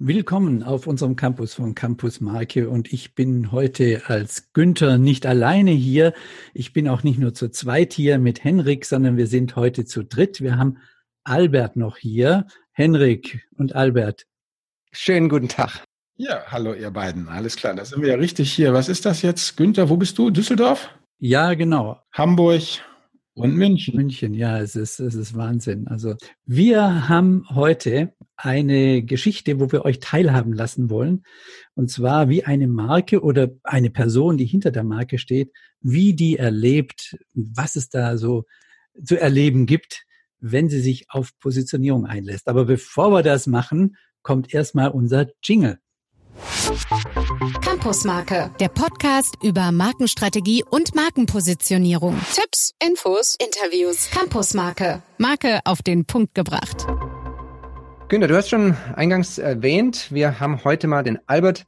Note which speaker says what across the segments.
Speaker 1: Willkommen auf unserem Campus von Campus Marke und ich bin heute als Günther nicht alleine hier. Ich bin auch nicht nur zu zweit hier mit Henrik, sondern wir sind heute zu dritt. Wir haben Albert noch hier. Henrik und Albert.
Speaker 2: Schönen guten Tag.
Speaker 3: Ja, hallo ihr beiden. Alles klar, da sind wir ja richtig hier. Was ist das jetzt? Günther, wo bist du? Düsseldorf?
Speaker 1: Ja, genau.
Speaker 3: Hamburg. Und München.
Speaker 1: München, ja, es ist, es ist Wahnsinn. Also wir haben heute eine Geschichte, wo wir euch teilhaben lassen wollen. Und zwar wie eine Marke oder eine Person, die hinter der Marke steht, wie die erlebt, was es da so zu erleben gibt, wenn sie sich auf Positionierung einlässt. Aber bevor wir das machen, kommt erstmal unser Jingle.
Speaker 4: Campusmarke, der Podcast über Markenstrategie und Markenpositionierung. Tipps, Infos, Interviews. Campusmarke, Marke auf den Punkt gebracht.
Speaker 2: Günter, du hast schon eingangs erwähnt, wir haben heute mal den Albert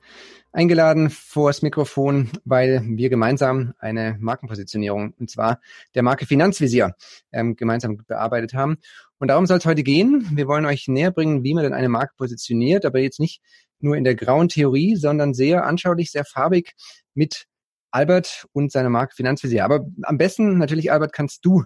Speaker 2: eingeladen vors Mikrofon, weil wir gemeinsam eine Markenpositionierung, und zwar der Marke Finanzvisier, ähm, gemeinsam bearbeitet haben. Und darum soll es heute gehen. Wir wollen euch näher bringen, wie man denn eine Marke positioniert, aber jetzt nicht nur in der grauen Theorie, sondern sehr anschaulich, sehr farbig mit Albert und seiner Marke Finanzvisier. Aber am besten natürlich, Albert, kannst du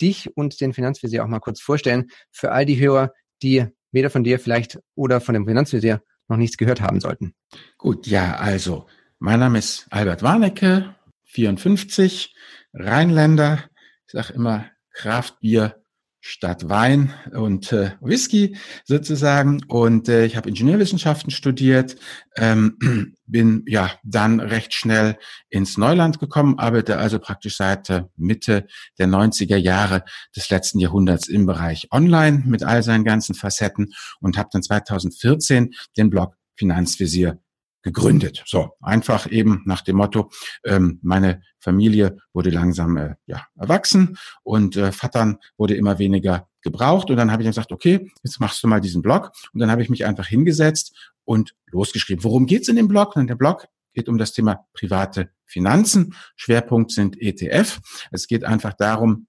Speaker 2: dich und den Finanzvisier auch mal kurz vorstellen für all die Hörer, die weder von dir vielleicht oder von dem Finanzvisier noch nichts gehört haben sollten.
Speaker 3: Gut, ja, also, mein Name ist Albert Warnecke, 54, Rheinländer. Ich sage immer Kraftbier statt Wein und äh, Whisky sozusagen. Und äh, ich habe Ingenieurwissenschaften studiert, ähm, bin ja dann recht schnell ins Neuland gekommen, arbeite also praktisch seit äh, Mitte der 90er Jahre des letzten Jahrhunderts im Bereich Online mit all seinen ganzen Facetten und habe dann 2014 den Blog Finanzvisier gegründet. So, einfach eben nach dem Motto, ähm, meine Familie wurde langsam äh, ja, erwachsen und äh, Vatern wurde immer weniger gebraucht. Und dann habe ich gesagt, okay, jetzt machst du mal diesen Blog. Und dann habe ich mich einfach hingesetzt und losgeschrieben. Worum geht's in dem Blog? Und der Blog geht um das Thema private Finanzen. Schwerpunkt sind ETF. Es geht einfach darum,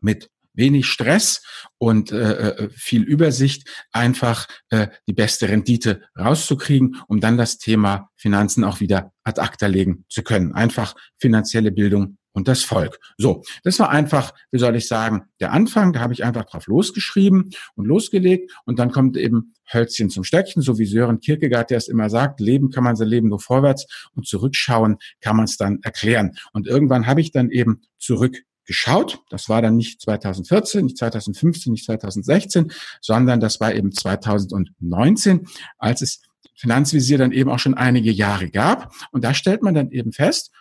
Speaker 3: mit wenig Stress und äh, äh, viel Übersicht, einfach äh, die beste Rendite rauszukriegen, um dann das Thema Finanzen auch wieder ad acta legen zu können. Einfach finanzielle Bildung und das Volk. So, das war einfach, wie soll ich sagen, der Anfang. Da habe ich einfach drauf losgeschrieben und losgelegt und dann kommt eben Hölzchen zum Stöckchen, so wie Sören Kierkegaard, der es immer sagt, leben kann man sein Leben nur vorwärts und zurückschauen kann man es dann erklären. Und irgendwann habe ich dann eben zurück geschaut. Das war dann nicht 2014, nicht 2015, nicht 2016, sondern das war eben 2019, als es Finanzvisier dann eben auch schon einige Jahre gab. Und da stellt man dann eben fest,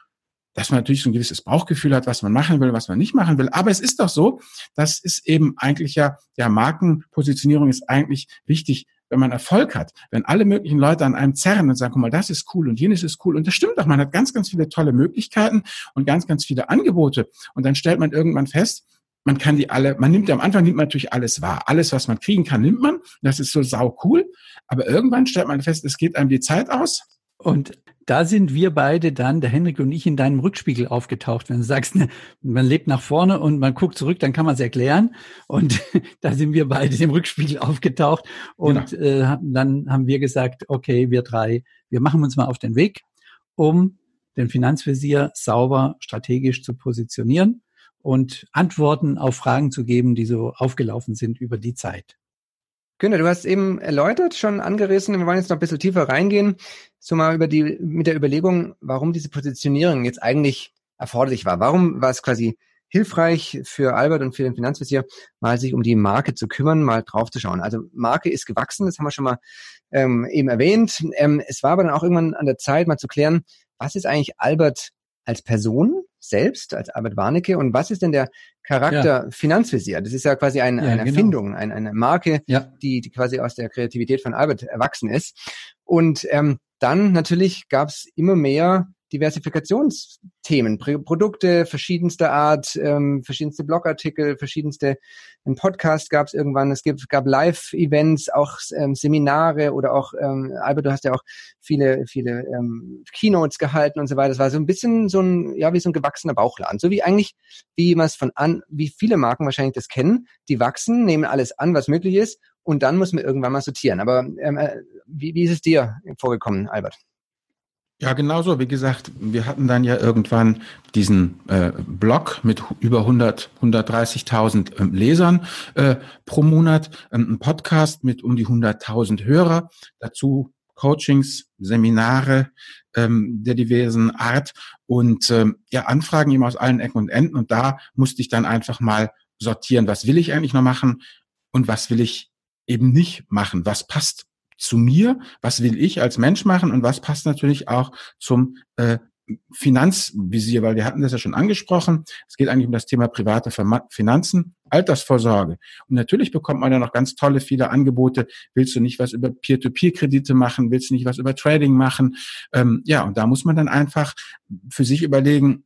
Speaker 3: dass man natürlich so ein gewisses Bauchgefühl hat, was man machen will, was man nicht machen will. Aber es ist doch so, das ist eben eigentlich ja, ja, Markenpositionierung ist eigentlich wichtig, wenn man Erfolg hat, wenn alle möglichen Leute an einem zerren und sagen, guck mal, das ist cool und jenes ist cool. Und das stimmt doch, man hat ganz, ganz viele tolle Möglichkeiten und ganz, ganz viele Angebote. Und dann stellt man irgendwann fest, man kann die alle, man nimmt am Anfang nimmt man natürlich alles wahr. Alles, was man kriegen kann, nimmt man. Das ist so sau cool. Aber irgendwann stellt man fest, es geht einem die Zeit aus.
Speaker 1: Und da sind wir beide dann, der Henrik und ich, in deinem Rückspiegel aufgetaucht. Wenn du sagst, ne, man lebt nach vorne und man guckt zurück, dann kann man es erklären. Und da sind wir beide im Rückspiegel aufgetaucht. Und genau. äh, dann haben wir gesagt, okay, wir drei, wir machen uns mal auf den Weg, um den Finanzvisier sauber strategisch zu positionieren und Antworten auf Fragen zu geben, die so aufgelaufen sind über die Zeit.
Speaker 2: Günter, du hast eben erläutert, schon angerissen, wir wollen jetzt noch ein bisschen tiefer reingehen, so mal über die, mit der Überlegung, warum diese Positionierung jetzt eigentlich erforderlich war. Warum war es quasi hilfreich für Albert und für den Finanzvisier, mal sich um die Marke zu kümmern, mal drauf zu schauen. Also Marke ist gewachsen, das haben wir schon mal ähm, eben erwähnt. Ähm, es war aber dann auch irgendwann an der Zeit, mal zu klären, was ist eigentlich Albert als Person selbst, als Albert Warnecke und was ist denn der Charakter ja. Finanzvisier? Das ist ja quasi ein, ja, eine genau. Erfindung, ein, eine Marke, ja. die, die quasi aus der Kreativität von Albert erwachsen ist. Und ähm, dann natürlich gab es immer mehr Diversifikationsthemen, Produkte verschiedenster Art, ähm, verschiedenste Blogartikel, verschiedenste ein Podcast gab es irgendwann, es gibt, gab Live-Events, auch ähm, Seminare oder auch, ähm, Albert, du hast ja auch viele, viele ähm, Keynotes gehalten und so weiter. Das war so ein bisschen so ein, ja, wie so ein gewachsener Bauchladen. So wie eigentlich, wie man es von an, wie viele Marken wahrscheinlich das kennen, die wachsen, nehmen alles an, was möglich ist und dann muss man irgendwann mal sortieren. Aber ähm, äh, wie, wie ist es dir vorgekommen, Albert?
Speaker 3: Ja, genau so. Wie gesagt, wir hatten dann ja irgendwann diesen äh, Blog mit über 100, 130.000 ähm, Lesern äh, pro Monat, ähm, einen Podcast mit um die 100.000 Hörer, dazu Coachings, Seminare ähm, der diversen Art und ähm, ja Anfragen eben aus allen Ecken und Enden. Und da musste ich dann einfach mal sortieren, was will ich eigentlich noch machen und was will ich eben nicht machen, was passt zu mir, was will ich als Mensch machen und was passt natürlich auch zum äh, Finanzvisier, weil wir hatten das ja schon angesprochen. Es geht eigentlich um das Thema private Finanzen, Altersvorsorge. Und natürlich bekommt man ja noch ganz tolle, viele Angebote. Willst du nicht was über Peer-to-Peer-Kredite machen? Willst du nicht was über Trading machen? Ähm, ja, und da muss man dann einfach für sich überlegen,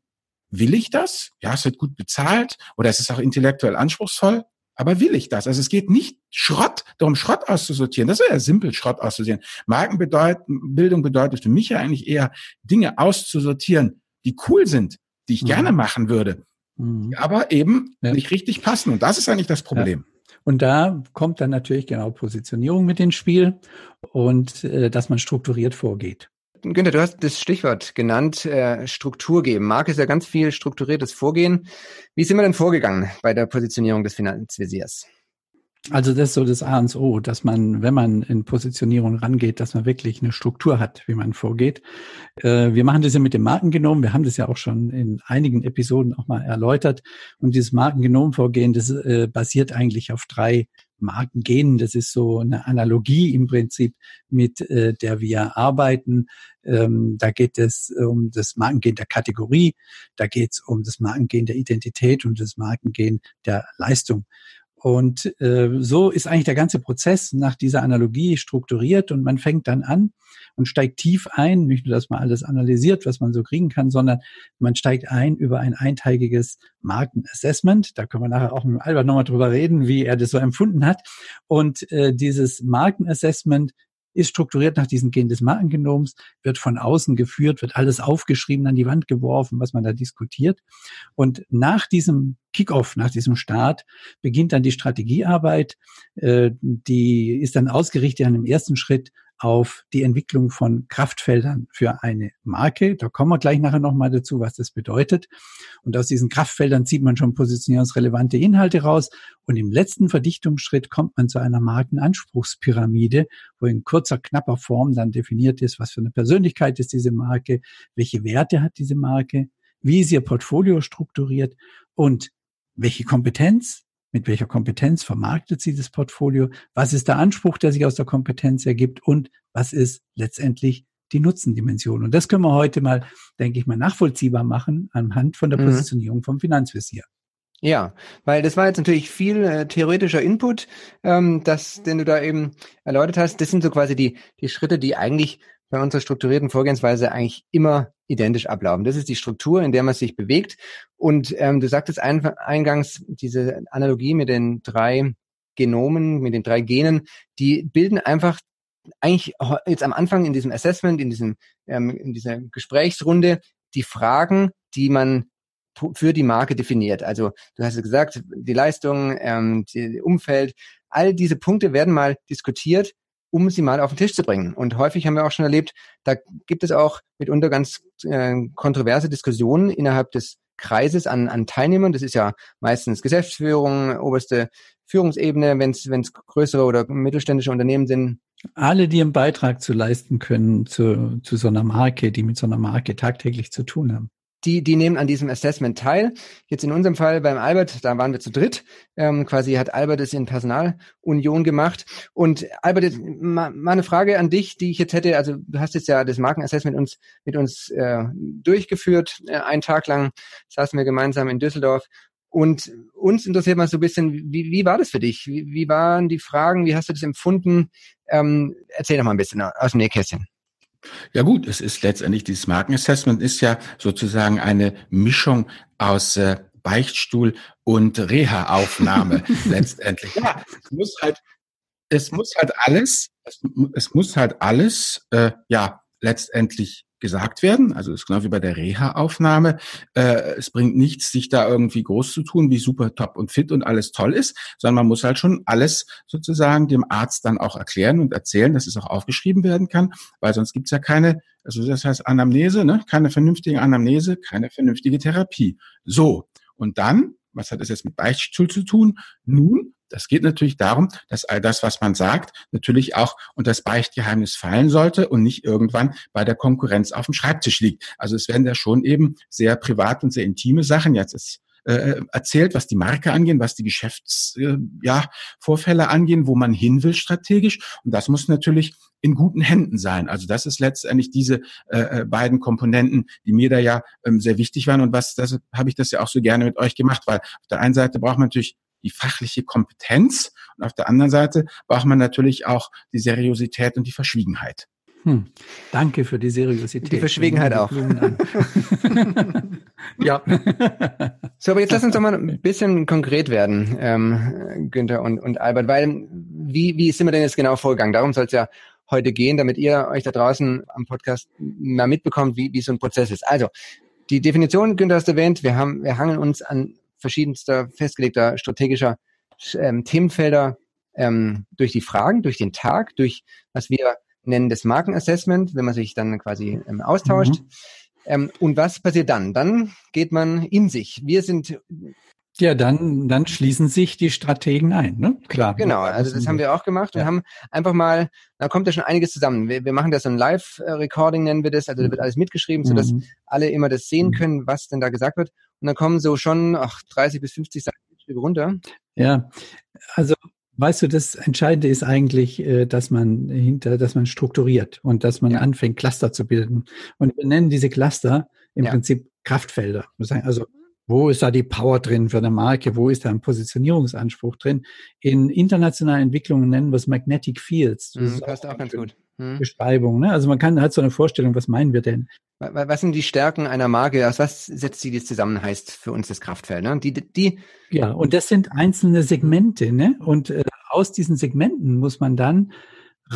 Speaker 3: will ich das? Ja, es wird gut bezahlt oder es ist auch intellektuell anspruchsvoll. Aber will ich das? Also es geht nicht Schrott, darum Schrott auszusortieren. Das ist ja simpel, Schrott auszusortieren. Markenbildung bedeutet für mich ja eigentlich eher Dinge auszusortieren, die cool sind, die ich mhm. gerne machen würde, mhm. aber eben ja. nicht richtig passen. Und das ist eigentlich das Problem.
Speaker 1: Ja. Und da kommt dann natürlich genau Positionierung mit ins Spiel und äh, dass man strukturiert vorgeht.
Speaker 2: Günther, du hast das Stichwort genannt, äh, Struktur geben. Marc ist ja ganz viel strukturiertes Vorgehen. Wie sind wir denn vorgegangen bei der Positionierung des Finanzvisiers?
Speaker 1: Also das ist so das A und O, dass man, wenn man in Positionierung rangeht, dass man wirklich eine Struktur hat, wie man vorgeht. Äh, wir machen das ja mit dem Markengenom. Wir haben das ja auch schon in einigen Episoden auch mal erläutert. Und dieses Markengenom-Vorgehen, das äh, basiert eigentlich auf drei Markengenen. Das ist so eine Analogie im Prinzip, mit äh, der wir arbeiten. Ähm, da geht es um das Markengen der Kategorie, da geht es um das Markengen der Identität und das Markengen der Leistung. Und äh, so ist eigentlich der ganze Prozess nach dieser Analogie strukturiert und man fängt dann an und steigt tief ein, nicht nur, dass man alles analysiert, was man so kriegen kann, sondern man steigt ein über ein einteiliges Markenassessment. Da können wir nachher auch mit Albert nochmal drüber reden, wie er das so empfunden hat. Und äh, dieses Markenassessment ist strukturiert nach diesen Gen des Markengenoms, wird von außen geführt, wird alles aufgeschrieben, an die Wand geworfen, was man da diskutiert. Und nach diesem Kickoff, nach diesem Start, beginnt dann die Strategiearbeit. Äh, die ist dann ausgerichtet an dem ersten Schritt auf die Entwicklung von Kraftfeldern für eine Marke. Da kommen wir gleich nachher nochmal dazu, was das bedeutet. Und aus diesen Kraftfeldern zieht man schon positionierungsrelevante Inhalte raus. Und im letzten Verdichtungsschritt kommt man zu einer Markenanspruchspyramide, wo in kurzer, knapper Form dann definiert ist, was für eine Persönlichkeit ist diese Marke, welche Werte hat diese Marke, wie ist ihr Portfolio strukturiert und welche Kompetenz mit welcher Kompetenz vermarktet sie das Portfolio, was ist der Anspruch, der sich aus der Kompetenz ergibt und was ist letztendlich die Nutzendimension. Und das können wir heute mal, denke ich mal, nachvollziehbar machen anhand von der mhm. Positionierung vom Finanzvisier.
Speaker 2: Ja, weil das war jetzt natürlich viel äh, theoretischer Input, ähm, das, den du da eben erläutert hast. Das sind so quasi die, die Schritte, die eigentlich bei unserer strukturierten Vorgehensweise eigentlich immer identisch ablaufen. Das ist die Struktur, in der man sich bewegt. Und ähm, du sagtest ein, eingangs, diese Analogie mit den drei Genomen, mit den drei Genen, die bilden einfach eigentlich jetzt am Anfang in diesem Assessment, in diesem ähm, in dieser Gesprächsrunde die Fragen, die man für die Marke definiert. Also du hast es gesagt, die Leistung, ähm, die Umfeld, all diese Punkte werden mal diskutiert um sie mal auf den Tisch zu bringen. Und häufig haben wir auch schon erlebt, da gibt es auch mitunter ganz äh, kontroverse Diskussionen innerhalb des Kreises an, an Teilnehmern. Das ist ja meistens Geschäftsführung, oberste Führungsebene, wenn es größere oder mittelständische Unternehmen sind.
Speaker 1: Alle, die einen Beitrag zu leisten können zu, zu so einer Marke, die mit so einer Marke tagtäglich zu tun haben
Speaker 2: die, die nehmen an diesem Assessment teil. Jetzt in unserem Fall beim Albert, da waren wir zu dritt. Ähm, quasi hat Albert es in Personalunion gemacht. Und Albert, mal, mal eine Frage an dich, die ich jetzt hätte. Also du hast jetzt ja das Markenassessment mit uns, mit uns äh, durchgeführt. Äh, einen Tag lang saßen wir gemeinsam in Düsseldorf. Und uns interessiert mal so ein bisschen, wie, wie war das für dich? Wie, wie waren die Fragen? Wie hast du das empfunden? Ähm, erzähl doch mal ein bisschen aus dem Nähkästchen.
Speaker 3: Ja gut, es ist letztendlich, dieses Markenassessment ist ja sozusagen eine Mischung aus äh, Beichtstuhl und Reha-Aufnahme letztendlich. Ja, es muss halt, es muss halt alles, es, es muss halt alles, äh, ja, letztendlich gesagt werden. Also ist genau wie bei der Reha-Aufnahme. Äh, es bringt nichts, sich da irgendwie groß zu tun, wie super top und fit und alles toll ist, sondern man muss halt schon alles sozusagen dem Arzt dann auch erklären und erzählen, dass es auch aufgeschrieben werden kann, weil sonst gibt's ja keine, also das heißt Anamnese, ne? keine vernünftige Anamnese, keine vernünftige Therapie. So, und dann, was hat das jetzt mit Beichtstuhl zu tun? Nun, das geht natürlich darum, dass all das, was man sagt, natürlich auch unter das Beichtgeheimnis fallen sollte und nicht irgendwann bei der Konkurrenz auf dem Schreibtisch liegt. Also es werden da schon eben sehr privat und sehr intime Sachen jetzt ist äh, erzählt, was die Marke angehen, was die Geschäftsvorfälle äh, ja, angehen, wo man hin will strategisch. Und das muss natürlich in guten Händen sein. Also das ist letztendlich diese äh, äh beiden Komponenten, die mir da ja ähm, sehr wichtig waren. Und was, das habe ich das ja auch so gerne mit euch gemacht, weil auf der einen Seite braucht man natürlich die fachliche Kompetenz und auf der anderen Seite braucht man natürlich auch die Seriosität und die Verschwiegenheit.
Speaker 1: Hm. Danke für die Seriosität.
Speaker 2: Die Verschwiegenheit auch.
Speaker 1: ja.
Speaker 2: so, aber jetzt lass uns doch mal ein bisschen konkret werden, ähm, Günther und, und Albert, weil wie, wie sind wir denn jetzt genau vorgegangen? Darum soll es ja heute gehen, damit ihr euch da draußen am Podcast mal mitbekommt, wie, wie so ein Prozess ist. Also, die Definition, Günther hast erwähnt, wir haben, wir hangeln uns an verschiedenster festgelegter strategischer ähm, Themenfelder ähm, durch die Fragen, durch den Tag, durch was wir nennen das Markenassessment, wenn man sich dann quasi ähm, austauscht. Mhm. Ähm, und was passiert dann? Dann geht man in sich. Wir sind
Speaker 1: ja, dann, dann schließen sich die Strategen ein, ne? Klar.
Speaker 2: Genau, also das haben wir auch gemacht ja. und haben einfach mal, da kommt ja schon einiges zusammen. Wir, wir machen das so ein Live-Recording, nennen wir das, also da wird alles mitgeschrieben, sodass mhm. alle immer das sehen mhm. können, was denn da gesagt wird. Und dann kommen so schon ach, 30 bis 50 Seiten runter.
Speaker 1: Ja, also weißt du, das Entscheidende ist eigentlich, äh, dass man hinter, dass man strukturiert und dass man ja. anfängt, Cluster zu bilden. Und wir nennen diese Cluster im ja. Prinzip Kraftfelder. Also wo ist da die Power drin für eine Marke? Wo ist da ein Positionierungsanspruch drin? In internationalen Entwicklungen nennen wir es Magnetic Fields.
Speaker 2: Das mhm, passt auch, ganz gut.
Speaker 1: Mhm. Beschreibung. Ne? Also man kann hat so eine Vorstellung, was meinen wir denn?
Speaker 2: Was sind die Stärken einer Marke? Aus was setzt sie das zusammen, heißt für uns das Kraftfeld? Ne? Die, die,
Speaker 1: ja, und das sind einzelne Segmente. Ne? Und äh, aus diesen Segmenten muss man dann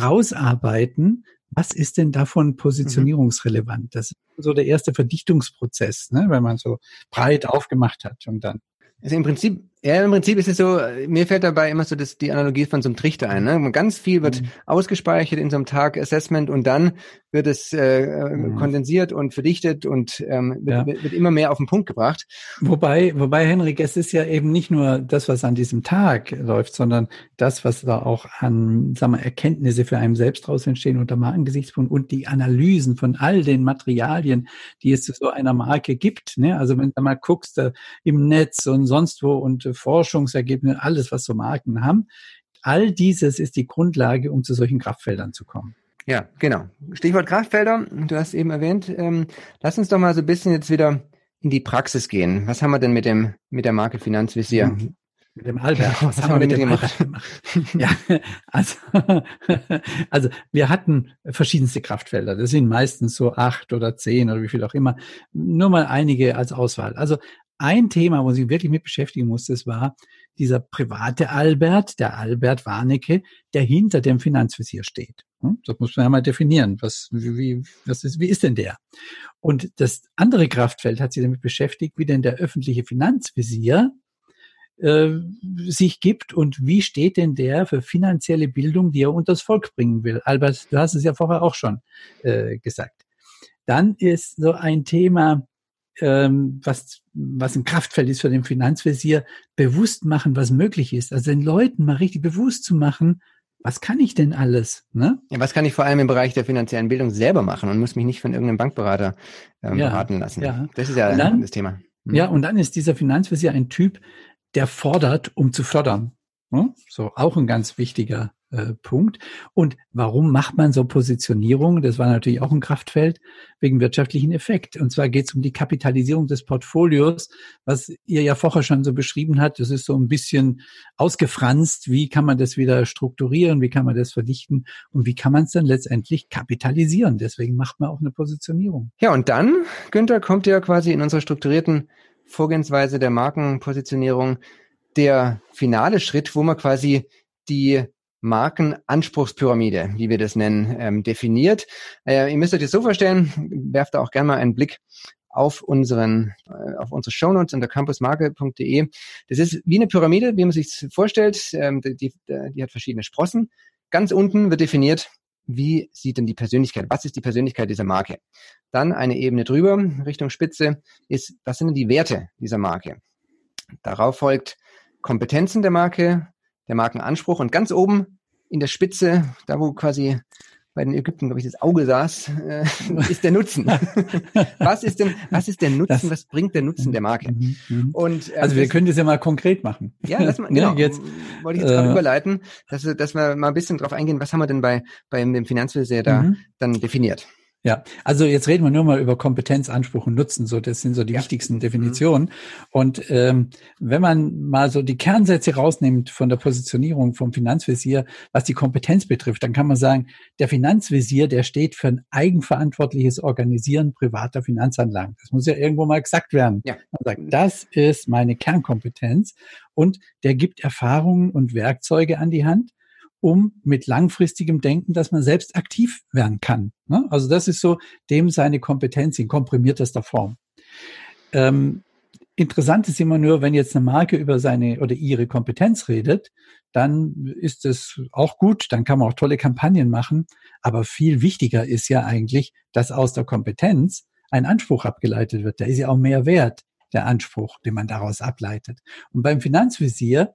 Speaker 1: rausarbeiten, was ist denn davon mhm. positionierungsrelevant? Das ist so der erste Verdichtungsprozess, ne, wenn man so breit aufgemacht hat und dann.
Speaker 2: Also im Prinzip ja, im Prinzip ist es so, mir fällt dabei immer so das, die Analogie von so einem Trichter ein. Ne? Ganz viel wird mhm. ausgespeichert in so einem Tag Assessment und dann wird es äh, mhm. kondensiert und verdichtet und ähm, wird, ja. wird, immer mehr auf den Punkt gebracht.
Speaker 1: Wobei, wobei, Henrik, es ist ja eben nicht nur das, was an diesem Tag läuft, sondern das, was da auch an sagen wir, Erkenntnisse für einen selbst draus entstehen unter Markengesichtspunkt und die Analysen von all den Materialien, die es zu so einer Marke gibt. Ne? Also wenn du mal guckst, äh, im Netz und sonst wo und Forschungsergebnisse, alles, was so Marken haben. All dieses ist die Grundlage, um zu solchen Kraftfeldern zu kommen.
Speaker 2: Ja, genau. Stichwort Kraftfelder, du hast eben erwähnt. Ähm, lass uns doch mal so ein bisschen jetzt wieder in die Praxis gehen. Was haben wir denn mit dem mit der Marke Finanzvisier?
Speaker 1: Mhm. Mit dem Albert. Was, Was haben wir mit dem gemacht? gemacht? ja, also, also wir hatten verschiedenste Kraftfelder. Das sind meistens so acht oder zehn oder wie viel auch immer. Nur mal einige als Auswahl. Also ein Thema, wo sie wirklich mit beschäftigen musste, das war dieser private Albert, der Albert Warnecke, der hinter dem Finanzvisier steht. Hm? Das muss man ja mal definieren. Was, wie, was ist, wie ist denn der? Und das andere Kraftfeld hat sich damit beschäftigt, wie denn der öffentliche Finanzvisier äh, sich gibt und wie steht denn der für finanzielle Bildung, die er unters Volk bringen will. Albert, du hast es ja vorher auch schon äh, gesagt. Dann ist so ein Thema, ähm, was, was ein Kraftfeld ist für den Finanzvisier, bewusst machen, was möglich ist. Also den Leuten mal richtig bewusst zu machen, was kann ich denn alles? Ne?
Speaker 2: Ja, was kann ich vor allem im Bereich der finanziellen Bildung selber machen und muss mich nicht von irgendeinem Bankberater ähm, ja, beraten lassen. Ja. Das ist ja dann, das Thema.
Speaker 1: Mhm. Ja, und dann ist dieser Finanzvisier ein Typ, der fordert, um zu fördern. Ne? So auch ein ganz wichtiger äh, Punkt. Und warum macht man so Positionierung? Das war natürlich auch ein Kraftfeld wegen wirtschaftlichen Effekt. Und zwar geht es um die Kapitalisierung des Portfolios, was ihr ja vorher schon so beschrieben habt. Das ist so ein bisschen ausgefranst. Wie kann man das wieder strukturieren? Wie kann man das verdichten? Und wie kann man es dann letztendlich kapitalisieren? Deswegen macht man auch eine Positionierung.
Speaker 2: Ja, und dann, Günther, kommt ja quasi in unserer strukturierten Vorgehensweise der Markenpositionierung der finale Schritt, wo man quasi die Markenanspruchspyramide, wie wir das nennen, ähm, definiert. Äh, ihr müsst euch das so vorstellen, werft da auch gerne mal einen Blick auf unseren, äh, auf unsere Shownotes unter campusmarke.de. Das ist wie eine Pyramide, wie man sich vorstellt. Ähm, die, die, die hat verschiedene Sprossen. Ganz unten wird definiert, wie sieht denn die Persönlichkeit, was ist die Persönlichkeit dieser Marke? Dann eine Ebene drüber, Richtung Spitze, ist, was sind denn die Werte dieser Marke? Darauf folgt Kompetenzen der Marke, der Markenanspruch und ganz oben in der Spitze, da wo quasi bei den Ägypten, glaube ich, das Auge saß, äh, ist der Nutzen. was ist denn, was ist der Nutzen, das, was bringt der Nutzen der Marke? Mhm,
Speaker 1: mhm. Und, äh, also wir das, können das ja mal konkret machen.
Speaker 2: Ja, lass mal, genau, jetzt, wollte ich jetzt gerade äh, überleiten, dass, dass wir mal ein bisschen drauf eingehen, was haben wir denn bei, bei dem Finanzvisier da mhm. dann definiert?
Speaker 1: Ja, also jetzt reden wir nur mal über Kompetenz, Anspruch und Nutzen. So, das sind so die ja. wichtigsten Definitionen. Mhm. Und ähm, wenn man mal so die Kernsätze rausnimmt von der Positionierung vom Finanzvisier, was die Kompetenz betrifft, dann kann man sagen, der Finanzvisier, der steht für ein eigenverantwortliches Organisieren privater Finanzanlagen. Das muss ja irgendwo mal gesagt werden. Ja. Man sagt, das ist meine Kernkompetenz und der gibt Erfahrungen und Werkzeuge an die Hand, um mit langfristigem Denken, dass man selbst aktiv werden kann. Ne? Also das ist so dem seine Kompetenz in komprimiertester Form. Ähm, interessant ist immer nur, wenn jetzt eine Marke über seine oder ihre Kompetenz redet, dann ist es auch gut, dann kann man auch tolle Kampagnen machen. Aber viel wichtiger ist ja eigentlich, dass aus der Kompetenz ein Anspruch abgeleitet wird. Da ist ja auch mehr wert, der Anspruch, den man daraus ableitet. Und beim Finanzvisier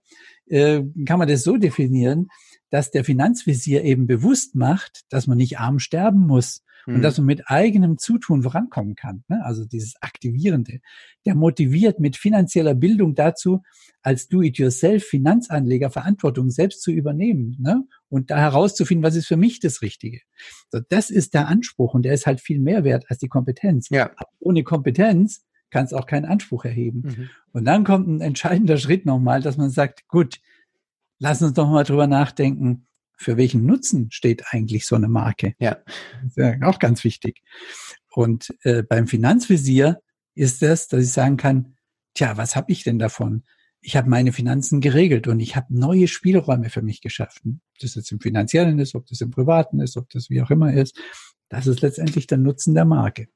Speaker 1: äh, kann man das so definieren, dass der Finanzvisier eben bewusst macht, dass man nicht arm sterben muss und mhm. dass man mit eigenem Zutun vorankommen kann. Ne? Also dieses Aktivierende. Der motiviert mit finanzieller Bildung dazu, als Do-it-yourself Finanzanleger Verantwortung selbst zu übernehmen ne? und da herauszufinden, was ist für mich das Richtige. So, das ist der Anspruch und der ist halt viel mehr wert als die Kompetenz. Ja. Aber ohne Kompetenz kann es auch keinen Anspruch erheben. Mhm. Und dann kommt ein entscheidender Schritt nochmal, dass man sagt, gut, lass uns doch mal drüber nachdenken, für welchen Nutzen steht eigentlich so eine Marke? Ja. Das ist ja auch ganz wichtig. Und äh, beim Finanzvisier ist es, dass ich sagen kann, tja, was habe ich denn davon? Ich habe meine Finanzen geregelt und ich habe neue Spielräume für mich geschaffen. Ob das jetzt im finanziellen ist, ob das im privaten ist, ob das wie auch immer ist. Das ist letztendlich der Nutzen der Marke.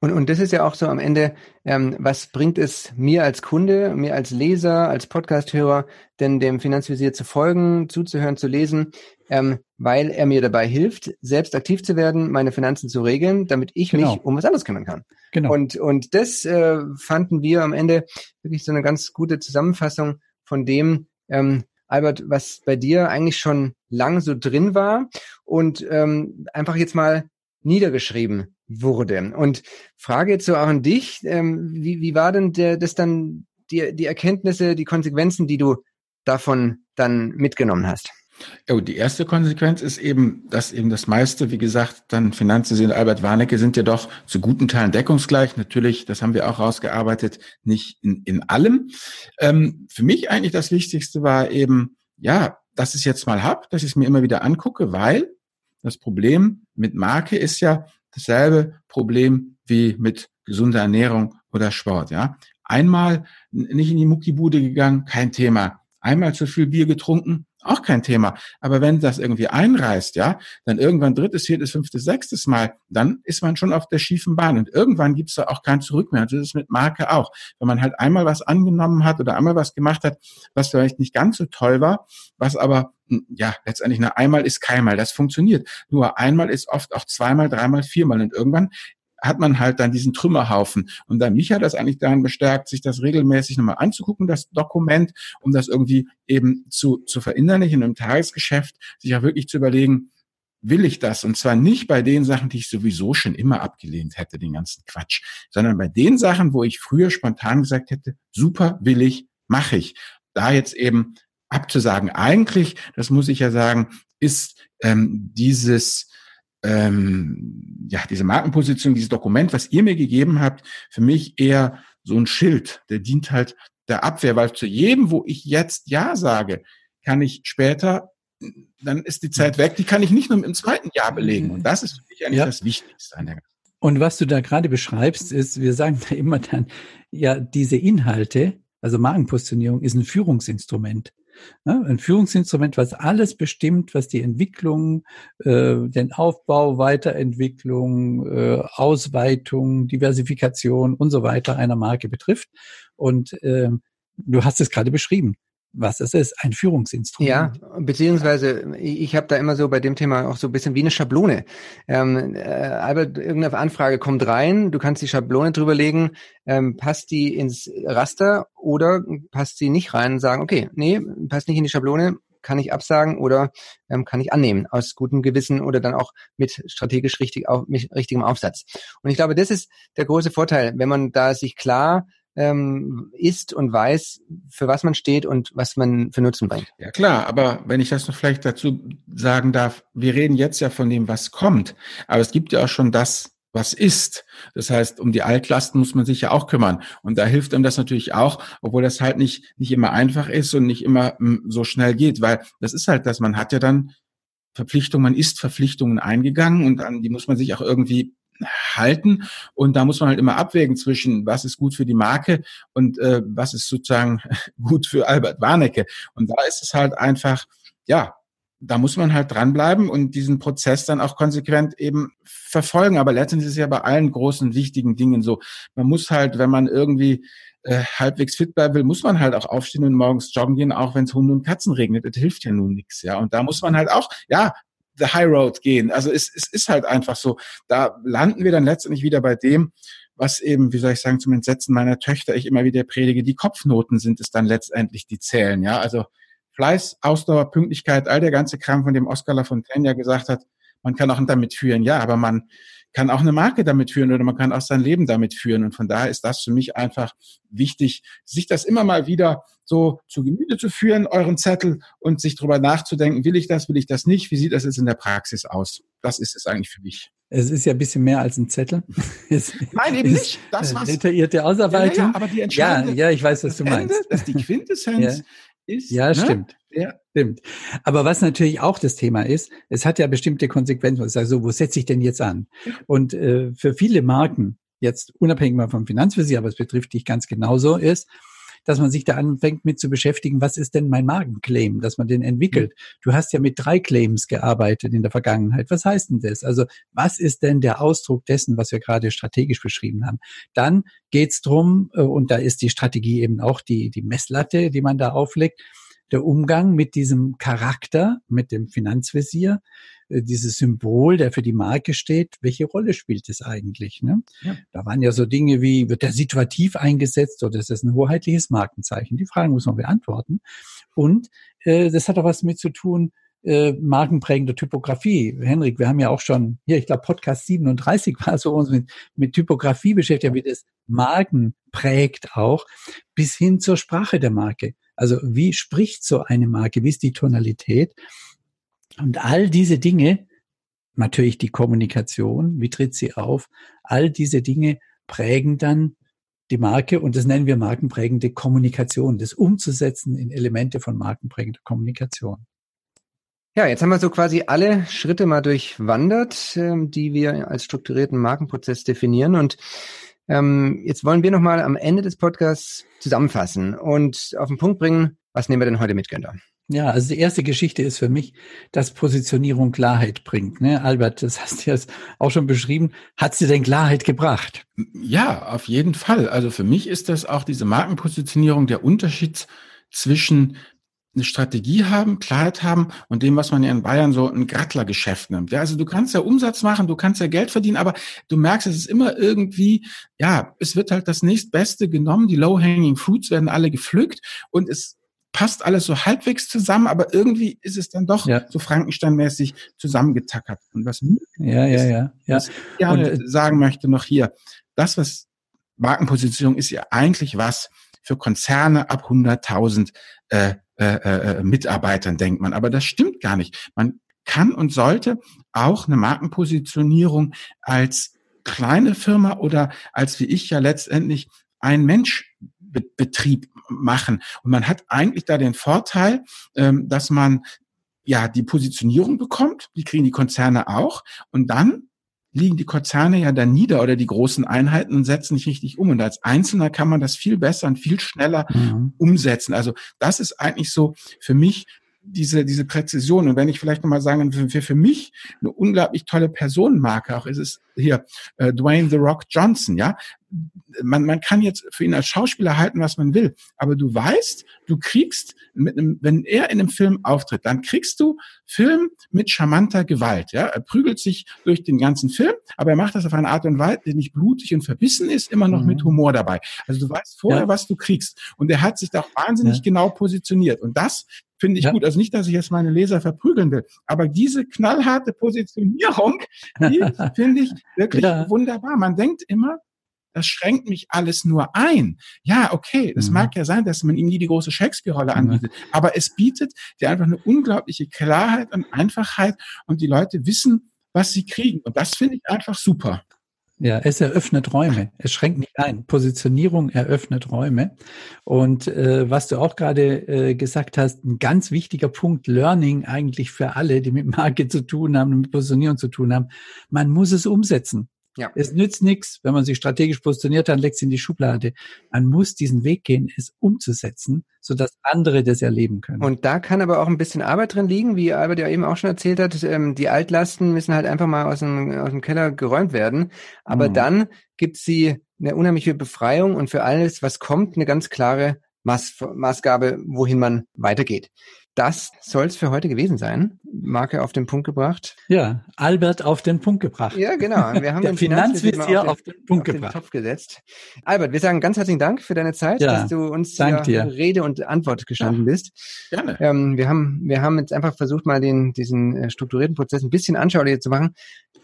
Speaker 2: Und, und das ist ja auch so am Ende, ähm, was bringt es mir als Kunde, mir als Leser, als Podcasthörer, denn dem Finanzvisier zu folgen, zuzuhören, zu lesen, ähm, weil er mir dabei hilft, selbst aktiv zu werden, meine Finanzen zu regeln, damit ich genau. mich um was anderes kümmern kann. Genau. Und, und das äh, fanden wir am Ende wirklich so eine ganz gute Zusammenfassung von dem, ähm, Albert, was bei dir eigentlich schon lang so drin war und ähm, einfach jetzt mal niedergeschrieben wurde. Und Frage jetzt so auch an dich, ähm, wie, wie war denn der, das dann die, die Erkenntnisse, die Konsequenzen, die du davon dann mitgenommen hast?
Speaker 3: Oh, die erste Konsequenz ist eben, dass eben das meiste, wie gesagt, dann Finanzen Albert Warnecke sind ja doch zu guten Teilen deckungsgleich. Natürlich, das haben wir auch rausgearbeitet, nicht in, in allem. Ähm, für mich eigentlich das Wichtigste war eben, ja, dass ich es jetzt mal hab, dass ich es mir immer wieder angucke, weil das Problem mit Marke ist ja, dasselbe Problem wie mit gesunder Ernährung oder Sport. Ja, einmal nicht in die Muckibude gegangen, kein Thema. Einmal zu viel Bier getrunken, auch kein Thema. Aber wenn das irgendwie einreißt, ja, dann irgendwann drittes, viertes, fünftes, sechstes Mal, dann ist man schon auf der schiefen Bahn. Und irgendwann gibt's da auch kein Zurück mehr. Und das ist mit Marke auch. Wenn man halt einmal was angenommen hat oder einmal was gemacht hat, was vielleicht nicht ganz so toll war, was aber hm, ja, letztendlich eine einmal ist keinmal. Das funktioniert. Nur einmal ist oft auch zweimal, dreimal, viermal. Und irgendwann hat man halt dann diesen Trümmerhaufen. Und dann mich hat das eigentlich daran bestärkt, sich das regelmäßig nochmal anzugucken, das Dokument, um das irgendwie eben zu, zu verinnerlichen im Tagesgeschäft, sich auch wirklich zu überlegen, will ich das? Und zwar nicht bei den Sachen, die ich sowieso schon immer abgelehnt hätte, den ganzen Quatsch, sondern bei den Sachen, wo ich früher spontan gesagt hätte, super, will ich, mache ich. Da jetzt eben abzusagen, eigentlich, das muss ich ja sagen, ist ähm, dieses ähm, ja, diese Markenposition, dieses Dokument, was ihr mir gegeben habt, für mich eher so ein Schild, der dient halt der Abwehr, weil zu jedem, wo ich jetzt Ja sage, kann ich später, dann ist die Zeit weg, die kann ich nicht nur im zweiten Jahr belegen. Und das ist für mich eigentlich ja. das Wichtigste an der
Speaker 1: und was du da gerade beschreibst, ist, wir sagen da immer dann, ja, diese Inhalte, also Markenpositionierung ist ein Führungsinstrument. Ja, ein Führungsinstrument, was alles bestimmt, was die Entwicklung, äh, den Aufbau, Weiterentwicklung, äh, Ausweitung, Diversifikation und so weiter einer Marke betrifft. Und äh, du hast es gerade beschrieben was es ist, ein Führungsinstrument.
Speaker 2: Ja, beziehungsweise ich habe da immer so bei dem Thema auch so ein bisschen wie eine Schablone. Ähm, äh, Albert, irgendeine Anfrage kommt rein, du kannst die Schablone drüberlegen, ähm, passt die ins Raster oder passt sie nicht rein und sagen, okay, nee, passt nicht in die Schablone, kann ich absagen oder ähm, kann ich annehmen aus gutem Gewissen oder dann auch mit strategisch richtig auf, mit richtigem Aufsatz. Und ich glaube, das ist der große Vorteil, wenn man da sich klar ähm, ist und weiß, für was man steht und was man für Nutzen bringt.
Speaker 3: Ja klar, aber wenn ich das noch vielleicht dazu sagen darf, wir reden jetzt ja von dem, was kommt, aber es gibt ja auch schon das, was ist. Das heißt, um die Altlasten muss man sich ja auch kümmern. Und da hilft einem das natürlich auch, obwohl das halt nicht, nicht immer einfach ist und nicht immer m, hm, so schnell geht, weil das ist halt, dass man hat ja dann Verpflichtungen, man ist Verpflichtungen eingegangen und an die muss man sich auch irgendwie halten. Und da muss man halt immer abwägen zwischen, was ist gut für die Marke und äh, was ist sozusagen gut für Albert Warnecke. Und da ist es halt einfach, ja, da muss man halt dranbleiben und diesen Prozess dann auch konsequent eben verfolgen. Aber letztendlich ist es ja bei allen großen, wichtigen Dingen so. Man muss halt, wenn man irgendwie äh, halbwegs fit bleiben will, muss man halt auch aufstehen und morgens joggen gehen, auch wenn es Hunde und Katzen regnet. Das hilft ja nun nichts, ja. Und da muss man halt auch, ja, the high road gehen. Also es, es ist halt einfach so. Da landen wir dann letztendlich wieder bei dem, was eben, wie soll ich sagen, zum Entsetzen meiner Töchter ich immer wieder predige, die Kopfnoten sind es dann letztendlich, die zählen. Ja, also Fleiß, Ausdauer, Pünktlichkeit, all der ganze Kram, von dem Oscar Lafontaine ja gesagt hat, man kann auch damit führen, ja, aber man kann auch eine Marke damit führen oder man kann auch sein Leben damit führen. Und von daher ist das für mich einfach wichtig, sich das immer mal wieder so zu Gemüte zu führen, euren Zettel und sich darüber nachzudenken, will ich das, will ich das nicht, wie sieht das jetzt in der Praxis aus? Das ist es eigentlich für mich.
Speaker 1: Es ist ja ein bisschen mehr als ein Zettel.
Speaker 3: Nein, eben nicht.
Speaker 1: Das was detaillierte Ausarbeitung. Ja, ja,
Speaker 3: aber die ja,
Speaker 1: ja, ich weiß, was du meinst.
Speaker 3: Ende, das ist die Quintessenz
Speaker 1: ja ist. Ja, ne? stimmt. Ja, stimmt. Aber was natürlich auch das Thema ist, es hat ja bestimmte Konsequenzen. Also, wo setze ich denn jetzt an? Und äh, für viele Marken, jetzt unabhängig mal vom Finanzvisier, aber es betrifft dich ganz genauso, ist, dass man sich da anfängt mit zu beschäftigen, was ist denn mein Markenclaim, dass man den entwickelt. Du hast ja mit drei Claims gearbeitet in der Vergangenheit. Was heißt denn das? Also was ist denn der Ausdruck dessen, was wir gerade strategisch beschrieben haben? Dann geht's drum, äh, und da ist die Strategie eben auch die, die Messlatte, die man da auflegt, der Umgang mit diesem Charakter, mit dem Finanzvisier, äh, dieses Symbol, der für die Marke steht, welche Rolle spielt es eigentlich? Ne? Ja. Da waren ja so Dinge wie, wird der situativ eingesetzt oder ist das ein hoheitliches Markenzeichen? Die Fragen muss man beantworten. Und äh, das hat auch was mit zu tun, äh, markenprägende Typografie. Henrik, wir haben ja auch schon, hier, ich glaube, Podcast 37 war so uns mit, mit Typografie beschäftigt, wie das Marken prägt auch, bis hin zur Sprache der Marke. Also wie spricht so eine Marke? Wie ist die Tonalität? Und all diese Dinge, natürlich die Kommunikation, wie tritt sie auf? All diese Dinge prägen dann die Marke und das nennen wir markenprägende Kommunikation, das umzusetzen in Elemente von markenprägender Kommunikation.
Speaker 2: Ja, jetzt haben wir so quasi alle Schritte mal durchwandert, ähm, die wir als strukturierten Markenprozess definieren und ähm, jetzt wollen wir nochmal am Ende des Podcasts zusammenfassen und auf den Punkt bringen, was nehmen wir denn heute mit, Günther?
Speaker 1: Ja, also die erste Geschichte ist für mich, dass Positionierung Klarheit bringt. Ne? Albert, das hast du jetzt auch schon beschrieben. Hat sie denn Klarheit gebracht?
Speaker 3: Ja, auf jeden Fall. Also für mich ist das auch diese Markenpositionierung der Unterschied zwischen eine Strategie haben, Klarheit haben und dem, was man ja in Bayern so ein Grattlergeschäft nimmt. Ja, also du kannst ja Umsatz machen, du kannst ja Geld verdienen, aber du merkst, es ist immer irgendwie, ja, es wird halt das nächstbeste genommen, die low-hanging fruits werden alle gepflückt und es passt alles so halbwegs zusammen, aber irgendwie ist es dann doch ja. so Frankensteinmäßig zusammengetackert. Und was mir
Speaker 1: ja, ja, ja, ja.
Speaker 3: Was ich gerne und, sagen möchte noch hier, das, was Markenpositionierung ist ja eigentlich was für Konzerne ab 100.000 äh, äh, äh, Mitarbeitern denkt man. Aber das stimmt gar nicht. Man kann und sollte auch eine Markenpositionierung als kleine Firma oder als wie ich ja letztendlich ein Mensch Betrieb machen. Und man hat eigentlich da den Vorteil, ähm, dass man ja die Positionierung bekommt, die kriegen die Konzerne auch, und dann liegen die Konzerne ja dann nieder oder die großen Einheiten und setzen nicht richtig um. Und als Einzelner kann man das viel besser und viel schneller mhm. umsetzen. Also das ist eigentlich so für mich diese, diese Präzision. Und wenn ich vielleicht nochmal sagen, für, für mich eine unglaublich tolle Personenmarke auch ist es hier, äh, Dwayne The Rock Johnson, ja. Man, man kann jetzt für ihn als Schauspieler halten, was man will, aber du weißt, du kriegst mit einem, wenn er in einem Film auftritt, dann kriegst du Film mit charmanter Gewalt, ja. Er prügelt sich durch den ganzen Film, aber er macht das auf eine Art und Weise, die nicht blutig und verbissen ist, immer noch mhm. mit Humor dabei. Also du weißt vorher, ja. was du kriegst. Und er hat sich da wahnsinnig ja. genau positioniert. Und das finde ich ja. gut. Also nicht, dass ich jetzt meine Leser verprügeln will, aber diese knallharte Positionierung, die finde ich wirklich ja. wunderbar. Man denkt immer, das schränkt mich alles nur ein. Ja, okay, es mhm. mag ja sein, dass man ihm nie die große Shakespeare-Rolle anbietet, mhm. aber es bietet dir einfach eine unglaubliche Klarheit und Einfachheit und die Leute wissen, was sie kriegen. Und das finde ich einfach super.
Speaker 1: Ja, es eröffnet Räume. Es schränkt nicht ein. Positionierung eröffnet Räume. Und äh, was du auch gerade äh, gesagt hast, ein ganz wichtiger Punkt, Learning eigentlich für alle, die mit Marke zu tun haben, mit Positionierung zu tun haben. Man muss es umsetzen. Ja. Es nützt nichts, wenn man sich strategisch positioniert, dann legt es in die Schublade. Man muss diesen Weg gehen, es umzusetzen, sodass andere das erleben können.
Speaker 2: Und da kann aber auch ein bisschen Arbeit drin liegen, wie Albert ja eben auch schon erzählt hat. Ähm, die Altlasten müssen halt einfach mal aus dem, aus dem Keller geräumt werden. Aber mhm. dann gibt sie eine unheimliche Befreiung und für alles, was kommt, eine ganz klare Maß, Maßgabe, wohin man weitergeht. Das soll es für heute gewesen sein. Marke auf den Punkt gebracht.
Speaker 1: Ja, Albert auf den Punkt gebracht.
Speaker 2: Ja, genau.
Speaker 1: Wir haben den Finanzvisier auf, auf, den Punkt auf gebracht.
Speaker 2: Den Topf gesetzt. Albert, wir sagen ganz herzlichen Dank für deine Zeit, ja, dass du uns hier Rede und Antwort gestanden ja, bist. Gerne. Ähm, wir haben, wir haben jetzt einfach versucht, mal den, diesen äh, strukturierten Prozess ein bisschen anschaulicher zu machen.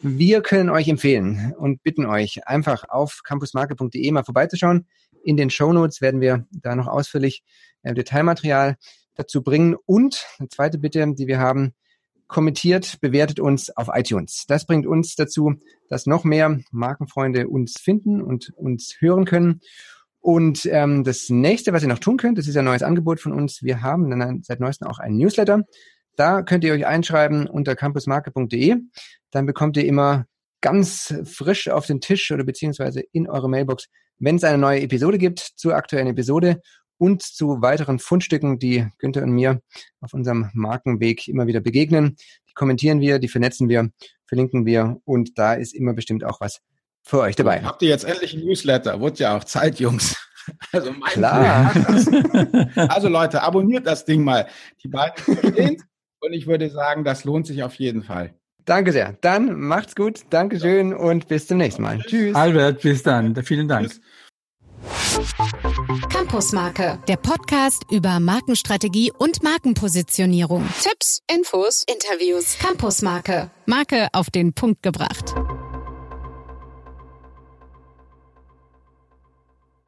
Speaker 2: Wir können euch empfehlen und bitten euch, einfach auf campusmarke.de mal vorbeizuschauen. In den Show Notes werden wir da noch ausführlich äh, Detailmaterial dazu bringen. Und eine zweite Bitte, die wir haben, kommentiert, bewertet uns auf iTunes. Das bringt uns dazu, dass noch mehr Markenfreunde uns finden und uns hören können. Und ähm, das nächste, was ihr noch tun könnt, das ist ein neues Angebot von uns. Wir haben dann seit neuestem auch einen Newsletter. Da könnt ihr euch einschreiben unter campusmarke.de. Dann bekommt ihr immer ganz frisch auf den Tisch oder beziehungsweise in eure Mailbox, wenn es eine neue Episode gibt zur aktuellen Episode und zu weiteren Fundstücken, die Günther und mir auf unserem Markenweg immer wieder begegnen. Die kommentieren wir, die vernetzen wir, verlinken wir und da ist immer bestimmt auch was für euch dabei.
Speaker 3: Habt ihr jetzt endlich ein Newsletter? Wurde ja auch Zeit, Jungs.
Speaker 2: Also mein Klar.
Speaker 3: Also Leute, abonniert das Ding mal. Die beiden verstehen und ich würde sagen, das lohnt sich auf jeden Fall.
Speaker 2: Danke sehr. Dann macht's gut. Dankeschön und bis zum nächsten Mal.
Speaker 1: Tschüss. Albert, bis dann. Vielen Dank. Tschüss.
Speaker 4: Campusmarke, der Podcast über Markenstrategie und Markenpositionierung. Tipps, Infos, Interviews. Campusmarke, Marke auf den Punkt gebracht.